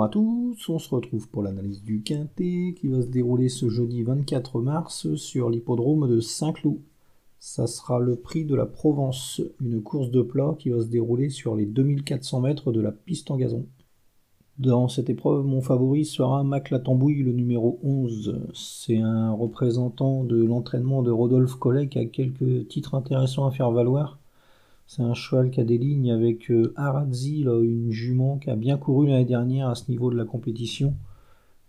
Bonjour à tous, on se retrouve pour l'analyse du Quintet qui va se dérouler ce jeudi 24 mars sur l'hippodrome de Saint-Cloud. Ça sera le prix de la Provence, une course de plat qui va se dérouler sur les 2400 mètres de la piste en gazon. Dans cette épreuve, mon favori sera Mac Latambouille, le numéro 11. C'est un représentant de l'entraînement de Rodolphe Collet qui a quelques titres intéressants à faire valoir. C'est un cheval qui a des lignes avec euh, Aradzi, une jument qui a bien couru l'année dernière à ce niveau de la compétition.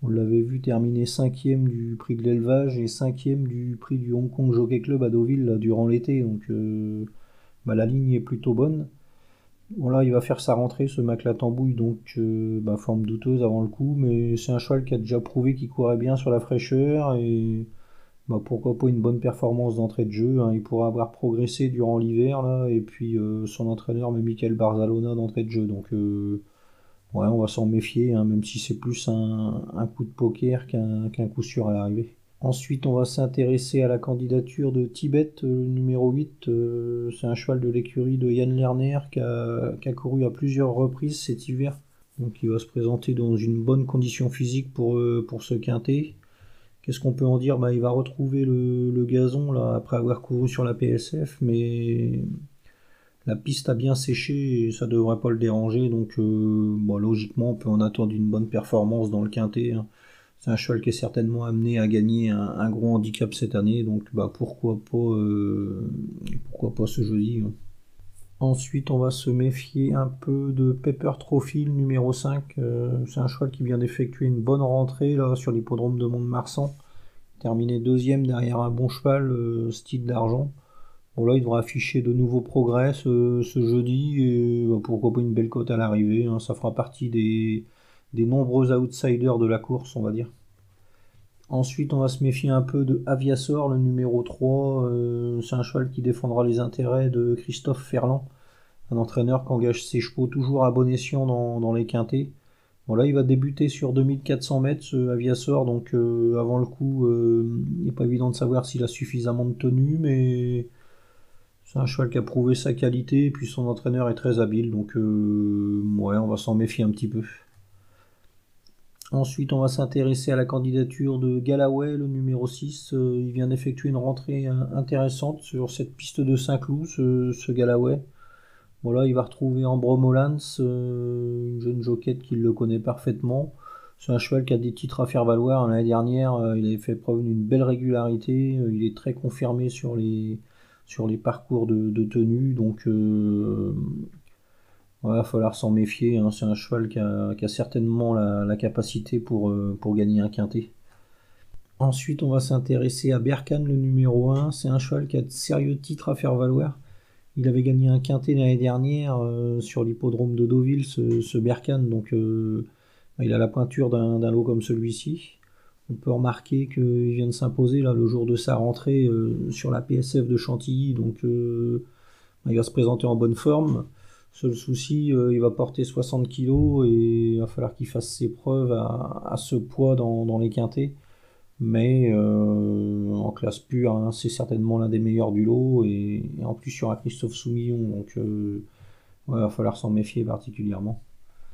On l'avait vu terminer cinquième du prix de l'élevage et cinquième du prix du Hong Kong Jockey Club à Deauville durant l'été. Donc euh, bah, la ligne est plutôt bonne. Voilà, il va faire sa rentrée, ce Maclatambouille, donc euh, bah, forme douteuse avant le coup, mais c'est un cheval qui a déjà prouvé qu'il courait bien sur la fraîcheur et bah, pourquoi pas une bonne performance d'entrée de jeu. Hein. Il pourra avoir progressé durant l'hiver et puis euh, son entraîneur, mais Michael Barzalona d'entrée de jeu. Donc euh, on va s'en méfier, hein, même si c'est plus un, coup de poker qu'un coup sûr à l'arrivée. Ensuite, on va s'intéresser à la candidature de Tibet, euh, numéro 8. c'est un cheval de l'écurie de Yann Lerner qui a, qui a, couru à plusieurs reprises cet hiver. Donc il va se présenter dans une bonne condition physique pour, pour ce quintet. Qu'est-ce qu'on peut en dire? Bah, Il va retrouver le, gazon après avoir couru sur la PSF, mais la piste a bien séché et ça ne devrait pas le déranger. Donc euh, logiquement, on peut en attendre une bonne performance dans le quintet. Hein. C'est un cheval qui est certainement amené à gagner un, gros handicap cette année, donc bah, pourquoi, pas, euh, pourquoi pas ce jeudi. Hein. Ensuite, on va se méfier un peu de Pepper Trophy, numéro 5. Euh, c'est un cheval qui vient d'effectuer une bonne rentrée là, sur l'hippodrome de Mont-de-Marsan. Terminé deuxième derrière un bon cheval, euh, style d'argent. Bon, là, il devra afficher de nouveaux progrès ce, jeudi. Et bah, pourquoi pas une belle cote à l'arrivée. Hein. ça fera partie des, nombreux outsiders de la course, on va dire. Ensuite, on va se méfier un peu de Aviasor, le numéro 3. Euh, c'est un cheval qui défendra les intérêts de Christophe Ferland, un entraîneur qui engage ses chevaux toujours à bon escient dans, les quintés. Bon, là, il va débuter sur 2400 mètres, ce Aviasor, donc euh, avant le coup, euh, il n'est pas évident de savoir s'il a suffisamment de tenue, mais c'est un cheval qui a prouvé sa qualité, et puis son entraîneur est très habile, donc ouais, on va s'en méfier un petit peu. Ensuite, on va s'intéresser à la candidature de Galloway, le numéro 6. Euh, il vient d'effectuer une rentrée euh, intéressante sur cette piste de Saint-Cloud, ce, Galloway. Voilà, il va retrouver Ambro Molans, euh, une jeune joquette qui le connaît parfaitement. C'est un cheval qui a des titres à faire valoir. L'année dernière, il avait fait preuve d'une belle régularité. il est très confirmé sur les, sur les parcours de, tenue. Donc, il va falloir s'en méfier. Hein. C'est un cheval qui a, certainement la, capacité pour, euh, pour, gagner un quintet. Ensuite, on va s'intéresser à Berkane, le numéro 1. C'est un cheval qui a de sérieux titres à faire valoir. Il avait gagné un quintet l'année dernière euh, sur l'hippodrome de Deauville, ce, ce Berkane. Donc, euh, il a la pointure d'un lot comme celui-ci. On peut remarquer qu'il vient de s'imposer là le jour de sa rentrée sur la PSF de Chantilly. Donc, il va se présenter en bonne forme. Seul souci, euh, il va porter 60 kg et il va falloir qu'il fasse ses preuves à, ce poids dans, les quintés. Mais euh, en classe pure, hein, c'est certainement l'un des meilleurs du lot. Et, en plus, il y aura Christophe Soumillon. Donc, euh, il va falloir s'en méfier particulièrement.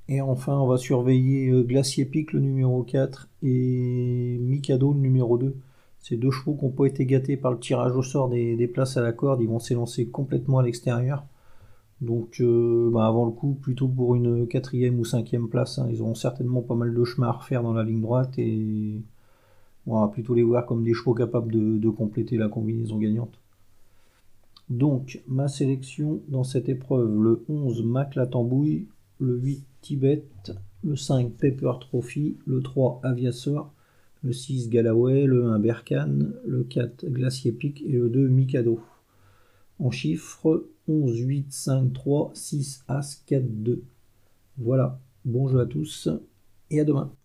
Et enfin, on va surveiller Glacier Pic, le numéro 4, et Mikado, le numéro 2. Ces deux chevaux qui n'ont pas été gâtés par le tirage au sort des, des places à la corde, ils vont s'élancer complètement à l'extérieur. Donc euh, bah, avant le coup, plutôt pour une quatrième ou cinquième place, hein, ils auront certainement pas mal de chemin à refaire dans la ligne droite et on va plutôt les voir comme des chevaux capables de, compléter la combinaison gagnante. Donc ma sélection dans cette épreuve, le 11 Mac la Tambouille, le 8 Tibet, le 5 Pepper Trophy, le 3 Aviasor, le 6 Galloway, le 1 Berkane, le 4 Glacier Pic et le 2 Mikado. En chiffres 11, 8, 5, 3, 6, As, 4, 2. Voilà. Bon jeu à tous et à demain.